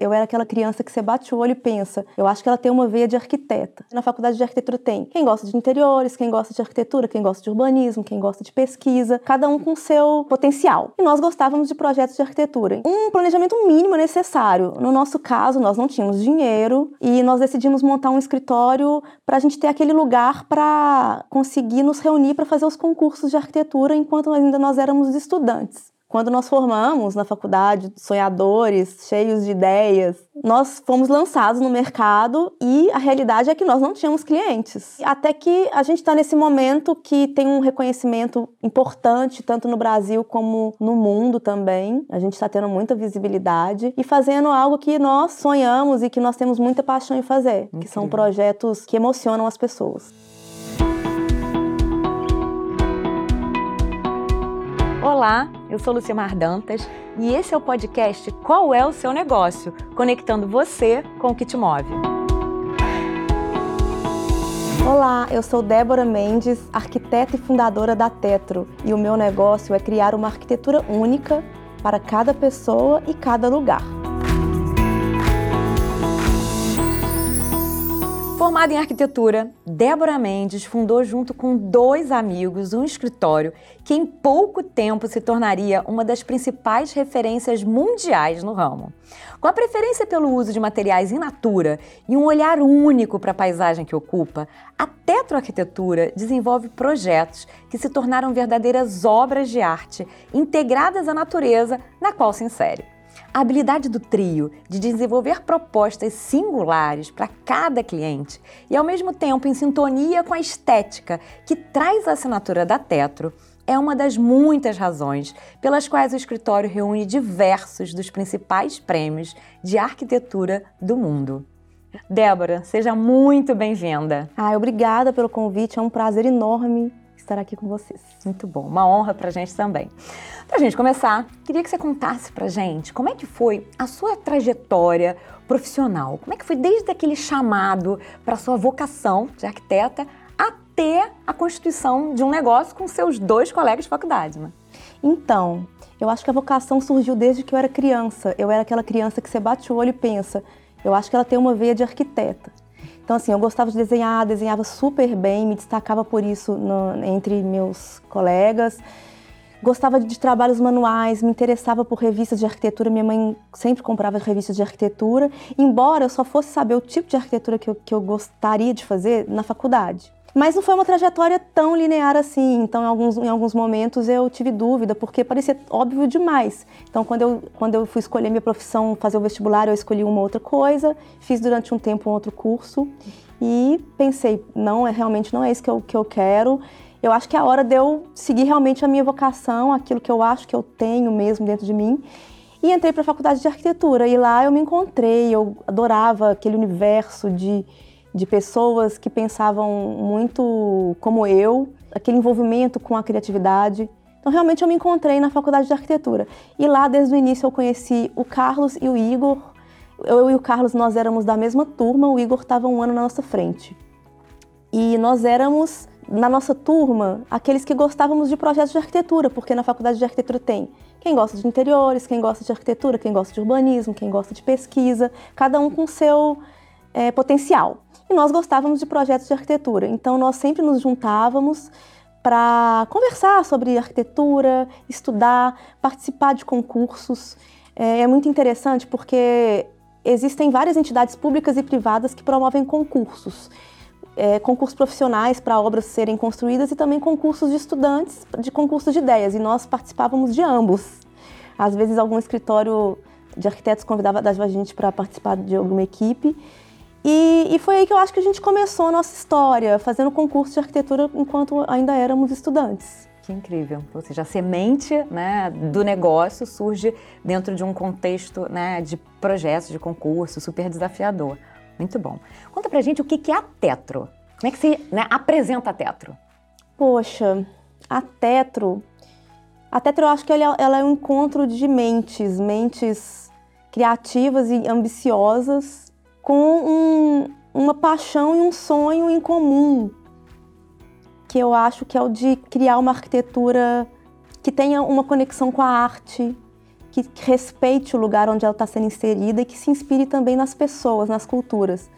Eu era aquela criança que você bate o olho e pensa, eu acho que ela tem uma veia de arquiteta. Na faculdade de arquitetura tem quem gosta de interiores, quem gosta de arquitetura, quem gosta de urbanismo, quem gosta de pesquisa, cada um com seu potencial. E nós gostávamos de projetos de arquitetura. Um planejamento mínimo necessário. No nosso caso, nós não tínhamos dinheiro e nós decidimos montar um escritório para a gente ter aquele lugar para conseguir nos reunir para fazer os concursos de arquitetura enquanto ainda nós éramos estudantes. Quando nós formamos na faculdade, sonhadores, cheios de ideias, nós fomos lançados no mercado e a realidade é que nós não tínhamos clientes. Até que a gente está nesse momento que tem um reconhecimento importante, tanto no Brasil como no mundo também. A gente está tendo muita visibilidade e fazendo algo que nós sonhamos e que nós temos muita paixão em fazer, Incrível. que são projetos que emocionam as pessoas. Olá, eu sou Lucimar Dantas e esse é o podcast Qual é o seu negócio? Conectando você com o que te move. Olá, eu sou Débora Mendes, arquiteta e fundadora da Tetro, e o meu negócio é criar uma arquitetura única para cada pessoa e cada lugar. Formada em arquitetura, Débora Mendes fundou junto com dois amigos um escritório que em pouco tempo se tornaria uma das principais referências mundiais no ramo. Com a preferência pelo uso de materiais in natura e um olhar único para a paisagem que ocupa, a Tetroarquitetura desenvolve projetos que se tornaram verdadeiras obras de arte integradas à natureza na qual se insere. A habilidade do trio de desenvolver propostas singulares para cada cliente e, ao mesmo tempo, em sintonia com a estética que traz a assinatura da Tetro, é uma das muitas razões pelas quais o escritório reúne diversos dos principais prêmios de arquitetura do mundo. Débora, seja muito bem-vinda. Ah, obrigada pelo convite, é um prazer enorme estar aqui com vocês. Muito bom, uma honra para a gente também. Para a gente começar, queria que você contasse para a gente como é que foi a sua trajetória profissional, como é que foi desde aquele chamado para sua vocação de arquiteta até a constituição de um negócio com seus dois colegas de faculdade, né? Então, eu acho que a vocação surgiu desde que eu era criança. Eu era aquela criança que você bate o olho e pensa, eu acho que ela tem uma veia de arquiteta. Então, assim, eu gostava de desenhar, desenhava super bem, me destacava por isso no, entre meus colegas. Gostava de trabalhos manuais, me interessava por revistas de arquitetura. Minha mãe sempre comprava revistas de arquitetura, embora eu só fosse saber o tipo de arquitetura que eu, que eu gostaria de fazer na faculdade. Mas não foi uma trajetória tão linear assim. Então, em alguns, em alguns momentos eu tive dúvida, porque parecia óbvio demais. Então, quando eu, quando eu fui escolher minha profissão, fazer o vestibular, eu escolhi uma outra coisa, fiz durante um tempo um outro curso e pensei, não, é realmente não é isso que eu, que eu quero. Eu acho que é a hora de eu seguir realmente a minha vocação, aquilo que eu acho que eu tenho mesmo dentro de mim. E entrei para a faculdade de arquitetura e lá eu me encontrei, eu adorava aquele universo de de pessoas que pensavam muito como eu, aquele envolvimento com a criatividade. Então, realmente, eu me encontrei na faculdade de arquitetura. E lá, desde o início, eu conheci o Carlos e o Igor. Eu e o Carlos, nós éramos da mesma turma, o Igor estava um ano na nossa frente. E nós éramos, na nossa turma, aqueles que gostávamos de projetos de arquitetura, porque na faculdade de arquitetura tem quem gosta de interiores, quem gosta de arquitetura, quem gosta de urbanismo, quem gosta de pesquisa, cada um com seu é, potencial e nós gostávamos de projetos de arquitetura. Então nós sempre nos juntávamos para conversar sobre arquitetura, estudar, participar de concursos. É, é muito interessante porque existem várias entidades públicas e privadas que promovem concursos. É, concursos profissionais para obras serem construídas e também concursos de estudantes, de concursos de ideias, e nós participávamos de ambos. Às vezes, algum escritório de arquitetos convidava a gente para participar de alguma equipe, e, e, foi aí que eu acho que a gente começou a nossa história, fazendo concurso de arquitetura enquanto ainda éramos estudantes. Que incrível. Ou seja, a semente né, do negócio surge dentro de um contexto né, de projetos, de concurso, super desafiador. Muito bom. Conta pra gente o que é a Tetro. Como é que você né, apresenta a Tetro? Poxa, a Tetro. A Tetro eu acho que ela, ela é um encontro de mentes, mentes criativas e ambiciosas com um, uma paixão e um sonho em comum, que eu acho que é o de criar uma arquitetura que tenha uma conexão com a arte, que respeite o lugar onde ela está sendo inserida e que se inspire também nas pessoas, nas culturas.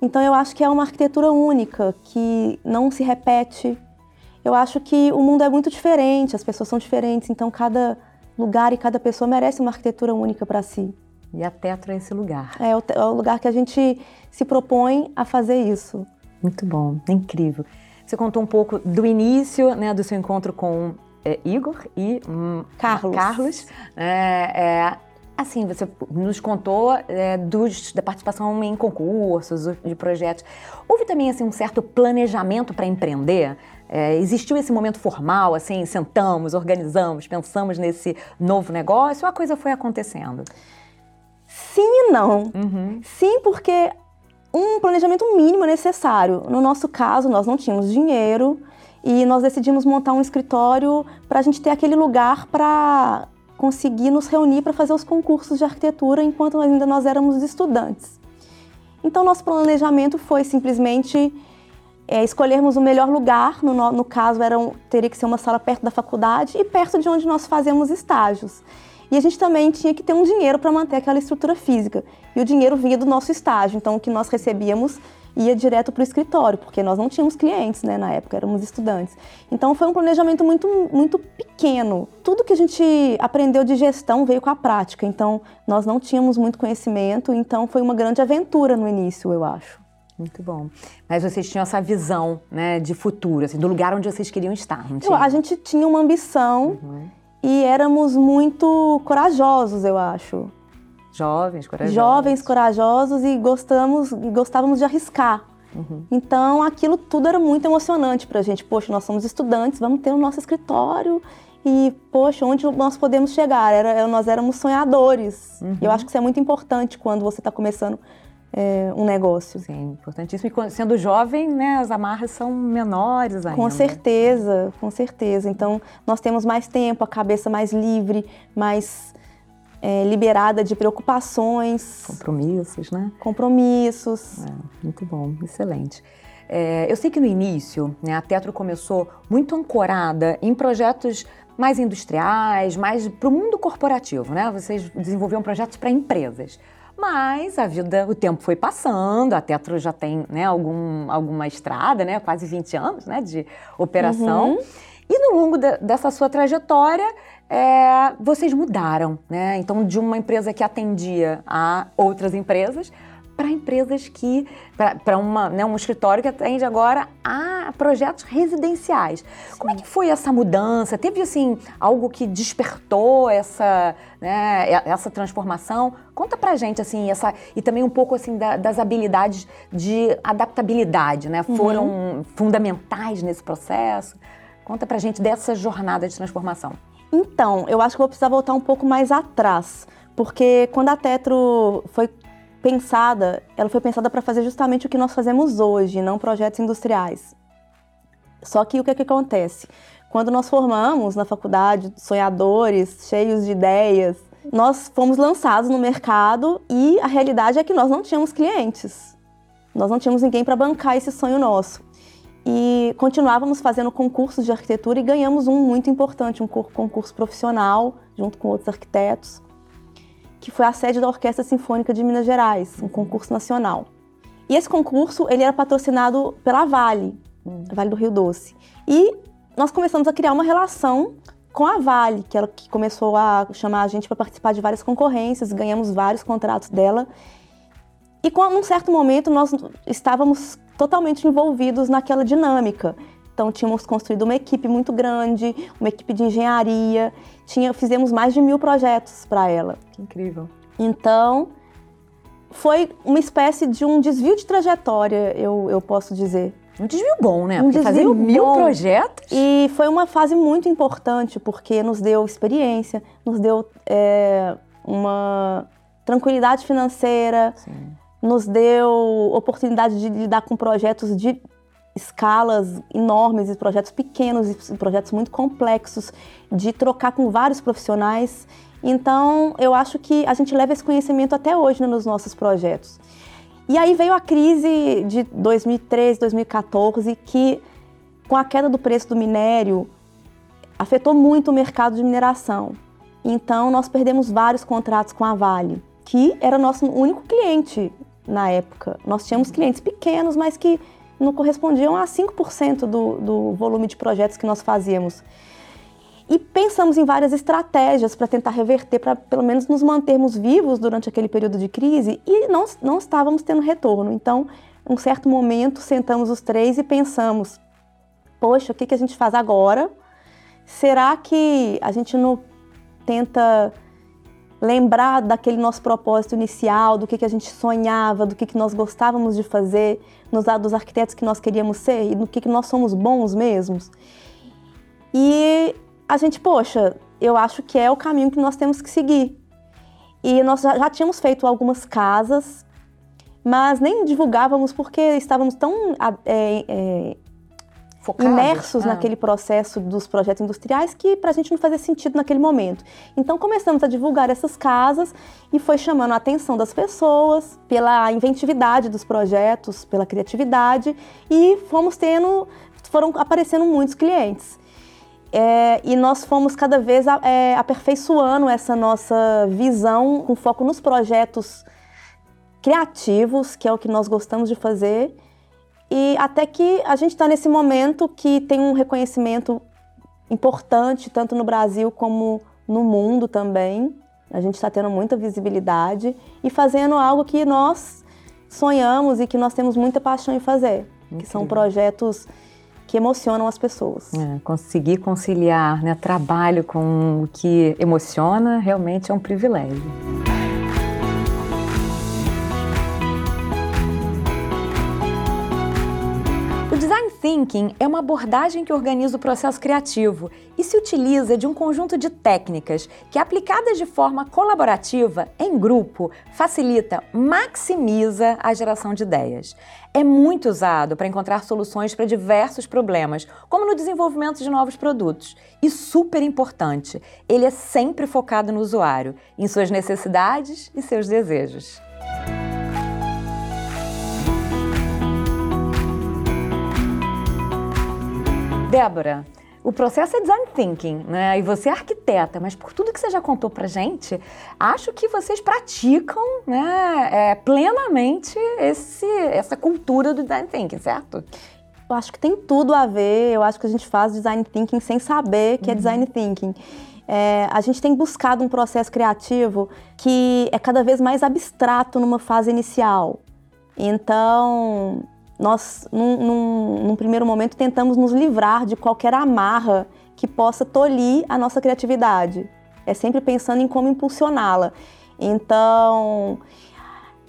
Então eu acho que é uma arquitetura única, que não se repete. Eu acho que o mundo é muito diferente, as pessoas são diferentes, então cada lugar e cada pessoa merece uma arquitetura única para si. E a Tetra é esse lugar. É o, é o lugar que a gente se propõe a fazer isso. Muito bom, incrível. Você contou um pouco do início né, do seu encontro com é, Igor e hum, Carlos. Carlos. É, é, assim, você nos contou é, dos, da participação em concursos, de projetos. Houve também assim, um certo planejamento para empreender? É, existiu esse momento formal, assim, sentamos, organizamos, pensamos nesse novo negócio ou a coisa foi acontecendo? Sim e não. Uhum. Sim, porque um planejamento mínimo é necessário. No nosso caso, nós não tínhamos dinheiro e nós decidimos montar um escritório para a gente ter aquele lugar para conseguir nos reunir para fazer os concursos de arquitetura enquanto ainda nós éramos estudantes. Então, nosso planejamento foi simplesmente é, escolhermos o melhor lugar, no, no caso era um, teria que ser uma sala perto da faculdade e perto de onde nós fazemos estágios. E a gente também tinha que ter um dinheiro para manter aquela estrutura física. E o dinheiro vinha do nosso estágio, então o que nós recebíamos ia direto para o escritório, porque nós não tínhamos clientes, né, na época, éramos estudantes. Então foi um planejamento muito, muito pequeno. Tudo que a gente aprendeu de gestão veio com a prática, então nós não tínhamos muito conhecimento, então foi uma grande aventura no início, eu acho. Muito bom. Mas vocês tinham essa visão, né, de futuro, assim, do lugar onde vocês queriam estar, não tinha? A gente tinha uma ambição uhum. E éramos muito corajosos, eu acho. Jovens, corajosos. Jovens, corajosos e gostamos, gostávamos de arriscar. Uhum. Então, aquilo tudo era muito emocionante para a gente. Poxa, nós somos estudantes, vamos ter o nosso escritório e, poxa, onde nós podemos chegar? Era, nós éramos sonhadores. Uhum. Eu acho que isso é muito importante quando você está começando é, um negócio. Sim, importantíssimo. E sendo jovem, né, as amarras são menores ainda. Com certeza, com certeza. Então, nós temos mais tempo, a cabeça mais livre, mais é, liberada de preocupações. Compromissos, né? Compromissos. É, muito bom, excelente. É, eu sei que no início né, a Tetro começou muito ancorada em projetos mais industriais, mais para o mundo corporativo, né? Vocês desenvolviam projetos para empresas. Mas a vida, o tempo foi passando, a Tetro já tem né, algum, alguma estrada, né, quase 20 anos né, de operação. Uhum. E no longo de, dessa sua trajetória, é, vocês mudaram, né? Então, de uma empresa que atendia a outras empresas para empresas que, para né, um escritório que atende agora a projetos residenciais. Sim. Como é que foi essa mudança? Teve, assim, algo que despertou essa, né, essa transformação? Conta pra gente, assim, essa, e também um pouco, assim, da, das habilidades de adaptabilidade, né? Foram uhum. fundamentais nesse processo? Conta pra gente dessa jornada de transformação. Então, eu acho que vou precisar voltar um pouco mais atrás, porque quando a Tetro foi pensada, ela foi pensada para fazer justamente o que nós fazemos hoje, não projetos industriais. Só que o que, é que acontece? Quando nós formamos na faculdade sonhadores, cheios de ideias, nós fomos lançados no mercado e a realidade é que nós não tínhamos clientes. Nós não tínhamos ninguém para bancar esse sonho nosso. E continuávamos fazendo concursos de arquitetura e ganhamos um muito importante, um concurso profissional, junto com outros arquitetos, que foi a sede da Orquestra Sinfônica de Minas Gerais, um concurso nacional. E esse concurso ele era patrocinado pela Vale, Vale do Rio Doce. E nós começamos a criar uma relação com a Vale, que ela que começou a chamar a gente para participar de várias concorrências, ganhamos vários contratos dela. E com um certo momento nós estávamos totalmente envolvidos naquela dinâmica. Então tínhamos construído uma equipe muito grande, uma equipe de engenharia, tinha, fizemos mais de mil projetos para ela. Que incrível. Então foi uma espécie de um desvio de trajetória, eu, eu posso dizer. Um desvio bom, né? Um porque fazer mil bom. projetos. E foi uma fase muito importante, porque nos deu experiência, nos deu é, uma tranquilidade financeira, Sim nos deu oportunidade de lidar com projetos de escalas enormes, e projetos pequenos, e projetos muito complexos, de trocar com vários profissionais. Então, eu acho que a gente leva esse conhecimento até hoje né, nos nossos projetos. E aí veio a crise de 2013, 2014, que com a queda do preço do minério afetou muito o mercado de mineração. Então, nós perdemos vários contratos com a Vale, que era nosso único cliente na época. Nós tínhamos clientes pequenos, mas que não correspondiam a 5% do, do volume de projetos que nós fazíamos. E pensamos em várias estratégias para tentar reverter, para pelo menos nos mantermos vivos durante aquele período de crise e não, não estávamos tendo retorno. Então, um certo momento, sentamos os três e pensamos: poxa, o que, que a gente faz agora? Será que a gente não tenta lembrar daquele nosso propósito inicial, do que, que a gente sonhava, do que, que nós gostávamos de fazer, nos dos arquitetos que nós queríamos ser e no que, que nós somos bons mesmos? E a gente, poxa, eu acho que é o caminho que nós temos que seguir. E nós já tínhamos feito algumas casas, mas nem divulgávamos porque estávamos tão é, é, imersos ah. naquele processo dos projetos industriais que para a gente não fazia sentido naquele momento. Então começamos a divulgar essas casas e foi chamando a atenção das pessoas pela inventividade dos projetos, pela criatividade e fomos tendo, foram aparecendo muitos clientes. É, e nós fomos cada vez é, aperfeiçoando essa nossa visão com foco nos projetos criativos, que é o que nós gostamos de fazer, e até que a gente está nesse momento que tem um reconhecimento importante, tanto no Brasil como no mundo também. A gente está tendo muita visibilidade e fazendo algo que nós sonhamos e que nós temos muita paixão em fazer, Incrível. que são projetos que emocionam as pessoas. É, conseguir conciliar né, trabalho com o que emociona realmente é um privilégio. Thinking é uma abordagem que organiza o processo criativo e se utiliza de um conjunto de técnicas que, aplicadas de forma colaborativa, em grupo, facilita, maximiza a geração de ideias. É muito usado para encontrar soluções para diversos problemas, como no desenvolvimento de novos produtos. E super importante, ele é sempre focado no usuário, em suas necessidades e seus desejos. Débora, o processo é design thinking, né? E você é arquiteta, mas por tudo que você já contou pra gente, acho que vocês praticam, né, é, plenamente esse, essa cultura do design thinking, certo? Eu acho que tem tudo a ver. Eu acho que a gente faz design thinking sem saber que é uhum. é design thinking. É, a gente tem buscado um processo criativo que é cada vez mais abstrato numa fase inicial. Então, nós, num, num, num, primeiro momento, tentamos nos livrar de qualquer amarra que possa tolir a nossa criatividade. É sempre pensando em como impulsioná-la. Então,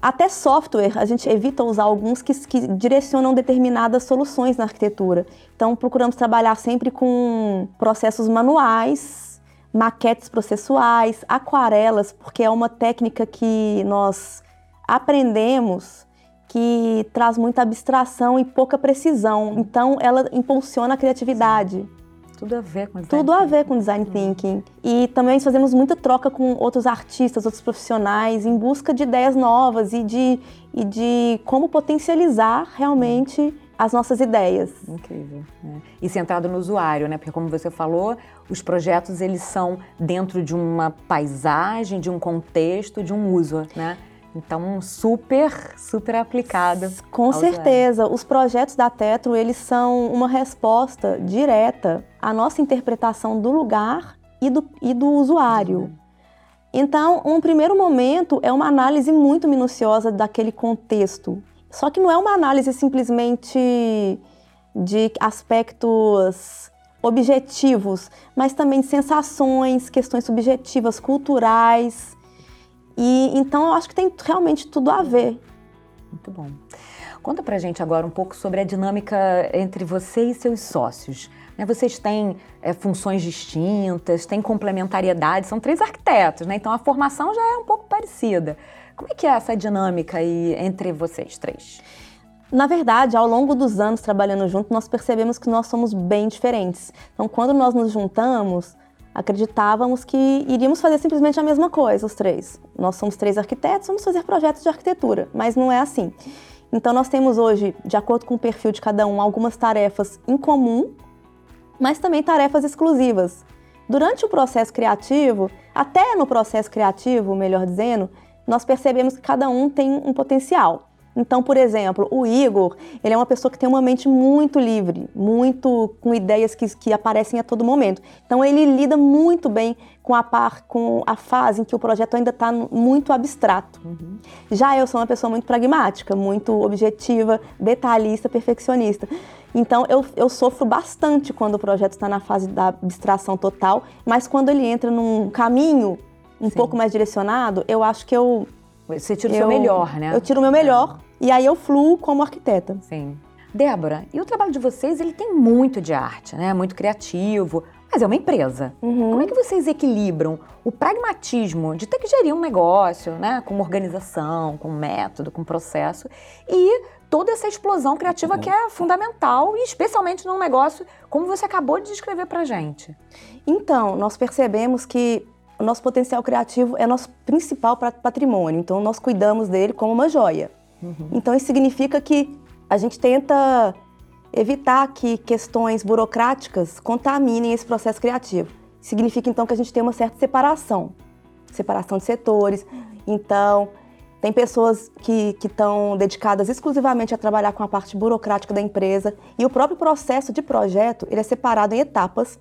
até software, a gente evita usar alguns que, que, direcionam determinadas soluções na arquitetura. Então, procuramos trabalhar sempre com processos manuais, maquetes processuais, aquarelas, porque é uma técnica que nós aprendemos que traz muita abstração e pouca precisão. Então, ela impulsiona a criatividade. Tudo a ver com design Tudo a ver com design thinking. E também fazemos muita troca com outros artistas, outros profissionais, em busca de ideias novas e de, e de como potencializar realmente as nossas ideias. Incrível. Né? E centrado no usuário, né? Porque como você falou, os projetos eles são dentro de uma paisagem, de um contexto, de um uso, né? Então, super, super aplicada. Com certeza. Os projetos da Tetro, eles são uma resposta direta à nossa interpretação do lugar e do, e do usuário. Então, um primeiro momento é uma análise muito minuciosa daquele contexto. Só que não é uma análise simplesmente de aspectos objetivos, mas também de sensações, questões subjetivas, culturais. E então eu acho que tem realmente tudo a ver. Muito bom. Conta pra gente agora um pouco sobre a dinâmica entre você e seus sócios. Né, vocês têm é, funções distintas, têm complementariedade, são três arquitetos, né? Então a formação já é um pouco parecida. Como é que é essa dinâmica aí entre vocês três? Na verdade, ao longo dos anos trabalhando junto, nós percebemos que nós somos bem diferentes. Então, quando nós nos juntamos, acreditávamos que iríamos fazer simplesmente a mesma coisa, os três. Nós somos três arquitetos, vamos fazer projetos de arquitetura, mas não é assim. Então, nós temos hoje, de acordo com o perfil de cada um, algumas tarefas em comum, mas também tarefas exclusivas. durante o processo criativo, até no processo criativo, melhor dizendo, nós percebemos que cada um tem um potencial. Então, por exemplo, o Igor, ele é uma pessoa que tem uma mente muito livre, muito com ideias que, que aparecem a todo momento. Então, ele lida muito bem com a par, com a fase em que o projeto ainda está muito abstrato. Uhum. Já eu sou uma pessoa muito pragmática, muito objetiva, detalhista, perfeccionista. Então, eu, eu sofro bastante quando o projeto está na fase da abstração total, mas quando ele entra num caminho um Sim. pouco mais direcionado, eu acho que eu você tira o seu melhor, né? Eu tiro o meu melhor. E aí eu fluo como arquiteta. Sim. Débora, e o trabalho de vocês, ele tem muito de arte, né? Muito criativo, mas é uma empresa. Uhum. Como é que vocês equilibram o pragmatismo de ter que gerir um negócio, né? Com organização, com método, com processo, e toda essa explosão criativa que é fundamental, e especialmente num negócio como você acabou de descrever pra gente? Então, nós percebemos que o nosso potencial criativo é nosso principal patrimônio, então nós cuidamos dele como uma joia. Uhum. Então isso significa que a gente tenta evitar que questões burocráticas contaminem esse processo criativo. Significa então que a gente tem uma certa separação, separação de setores. Então, tem pessoas que estão dedicadas exclusivamente a trabalhar com a parte burocrática da empresa e o próprio processo de projeto ele é separado em etapas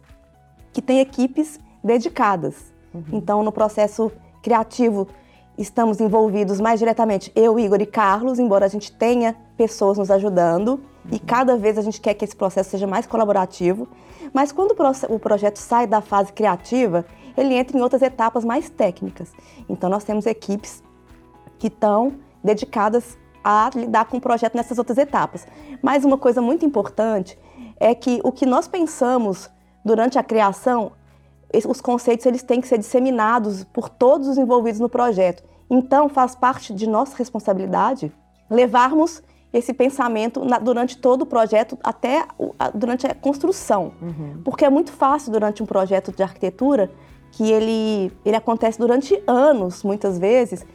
que tem equipes dedicadas. Uhum. Então, no processo criativo, estamos envolvidos mais diretamente eu, Igor e Carlos, embora a gente tenha pessoas nos ajudando uhum. e cada vez a gente quer que esse processo seja mais colaborativo. Mas quando o projeto sai da fase criativa, ele entra em outras etapas mais técnicas. Então, nós temos equipes que estão dedicadas a lidar com o projeto nessas outras etapas. Mas uma coisa muito importante é que o que nós pensamos durante a criação os conceitos eles têm que ser disseminados por todos os envolvidos no projeto. Então, faz parte de nossa responsabilidade levarmos esse pensamento na, durante todo o projeto, até a, durante a construção. Uhum. Porque é muito fácil durante um projeto de arquitetura, que ele, ele acontece durante anos, muitas vezes,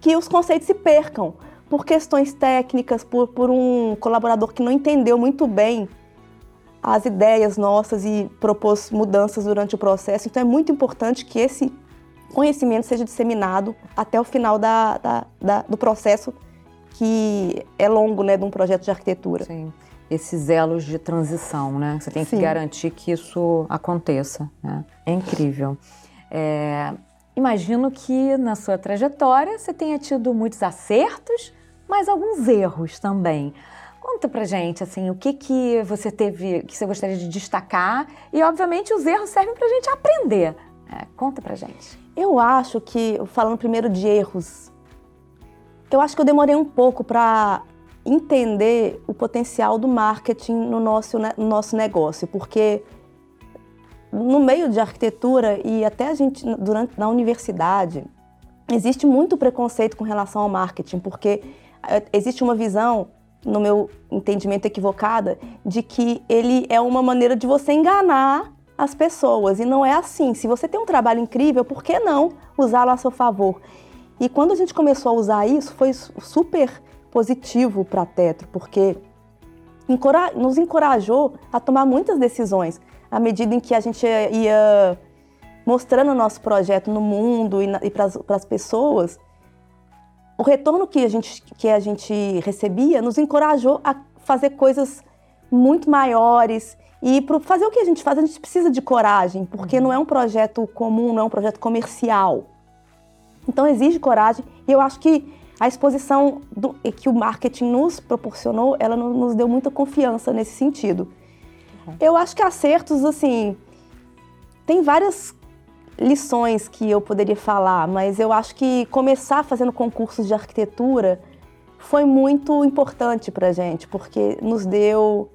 que os conceitos se percam por questões técnicas, por, por um colaborador que não entendeu muito bem as ideias nossas e propôs mudanças durante o processo. Então é muito importante que esse conhecimento seja disseminado até o final da, da, da, do processo que é longo, né, de um projeto de arquitetura. Sim. Esses elos de transição, né? Você tem que Sim. garantir que isso aconteça. Né? É incrível. É, imagino que na sua trajetória você tenha tido muitos acertos, mas alguns erros também. Conta pra gente, assim, o que que você teve, que você gostaria de destacar e, obviamente, os erros servem pra gente aprender. É, conta pra gente. Eu acho que, falando primeiro de erros, eu acho que eu demorei um pouco para entender o potencial do marketing no nosso, no nosso negócio, porque no meio de arquitetura e até a gente durante na universidade existe muito preconceito com relação ao marketing, porque é, existe uma visão no meu entendimento equivocada, de que ele é uma maneira de você enganar as pessoas. E não é assim. Se você tem um trabalho incrível, por que não usá-lo a seu favor? E quando a gente começou a usar isso, foi super positivo para Tetro, porque nos encorajou a tomar muitas decisões à medida em que a gente ia mostrando o nosso projeto no mundo e para as pessoas o retorno que a gente, que a gente recebia nos encorajou a fazer coisas muito maiores. E para fazer o que a gente faz, a gente precisa de coragem, porque uhum. não é um projeto comum, não é um projeto comercial. Então exige coragem. E eu acho que a exposição do, que o marketing nos proporcionou, ela nos deu muita confiança nesse sentido. Uhum. Eu acho que acertos, assim, tem várias lições que eu poderia falar, mas eu acho que começar fazendo concursos de arquitetura foi muito importante para gente, porque nos deu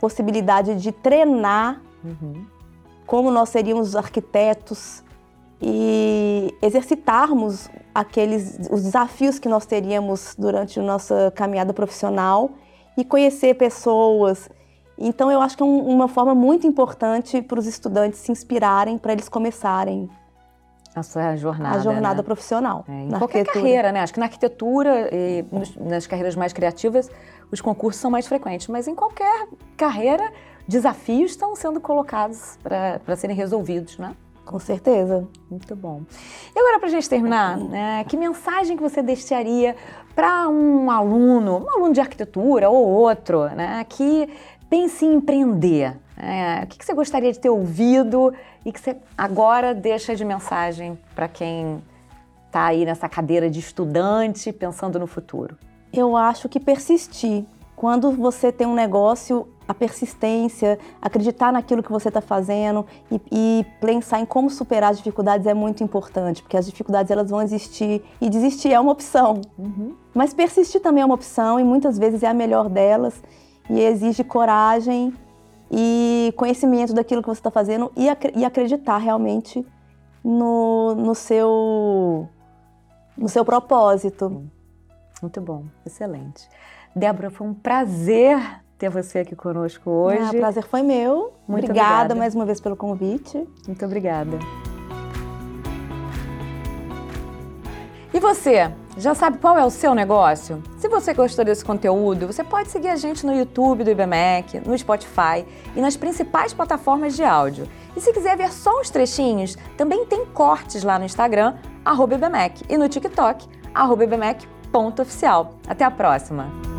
possibilidade de treinar uhum. como nós seríamos arquitetos e exercitarmos aqueles os desafios que nós teríamos durante a nossa caminhada profissional e conhecer pessoas então, eu acho que é um, uma forma muito importante para os estudantes se inspirarem para eles começarem a sua jornada. A jornada né? profissional. É, em qualquer carreira, né? Acho que na arquitetura e nas carreiras mais criativas, os concursos são mais frequentes, mas em qualquer carreira, desafios estão sendo colocados para serem resolvidos, né? Com certeza. Muito bom. E agora, para a gente terminar, né, que mensagem que você deixaria para um aluno, um aluno de arquitetura ou outro, né, que pense em empreender? É, o que, que você gostaria de ter ouvido e que você agora deixa de mensagem para quem está aí nessa cadeira de estudante pensando no futuro? Eu acho que persistir. Quando você tem um negócio, a persistência, acreditar naquilo que você está fazendo e, e, pensar em como superar as dificuldades é muito importante, porque as dificuldades elas vão existir e desistir é uma opção. Uhum. Mas persistir também é uma opção e muitas vezes é a melhor delas e exige coragem e conhecimento daquilo que você está fazendo e, ac e, acreditar realmente no, no, seu, no seu propósito. Muito bom, excelente. Débora, foi um prazer ter você aqui conosco hoje. Ah, o prazer foi meu. Muito obrigada, obrigada mais uma vez pelo convite. Muito obrigada. E você, já sabe qual é o seu negócio? Se você gostou desse conteúdo, você pode seguir a gente no YouTube do IBMEC, no Spotify e nas principais plataformas de áudio. E se quiser ver só os trechinhos, também tem cortes lá no Instagram, IBMEC, e no TikTok, IBMEC.oficial. Até a próxima!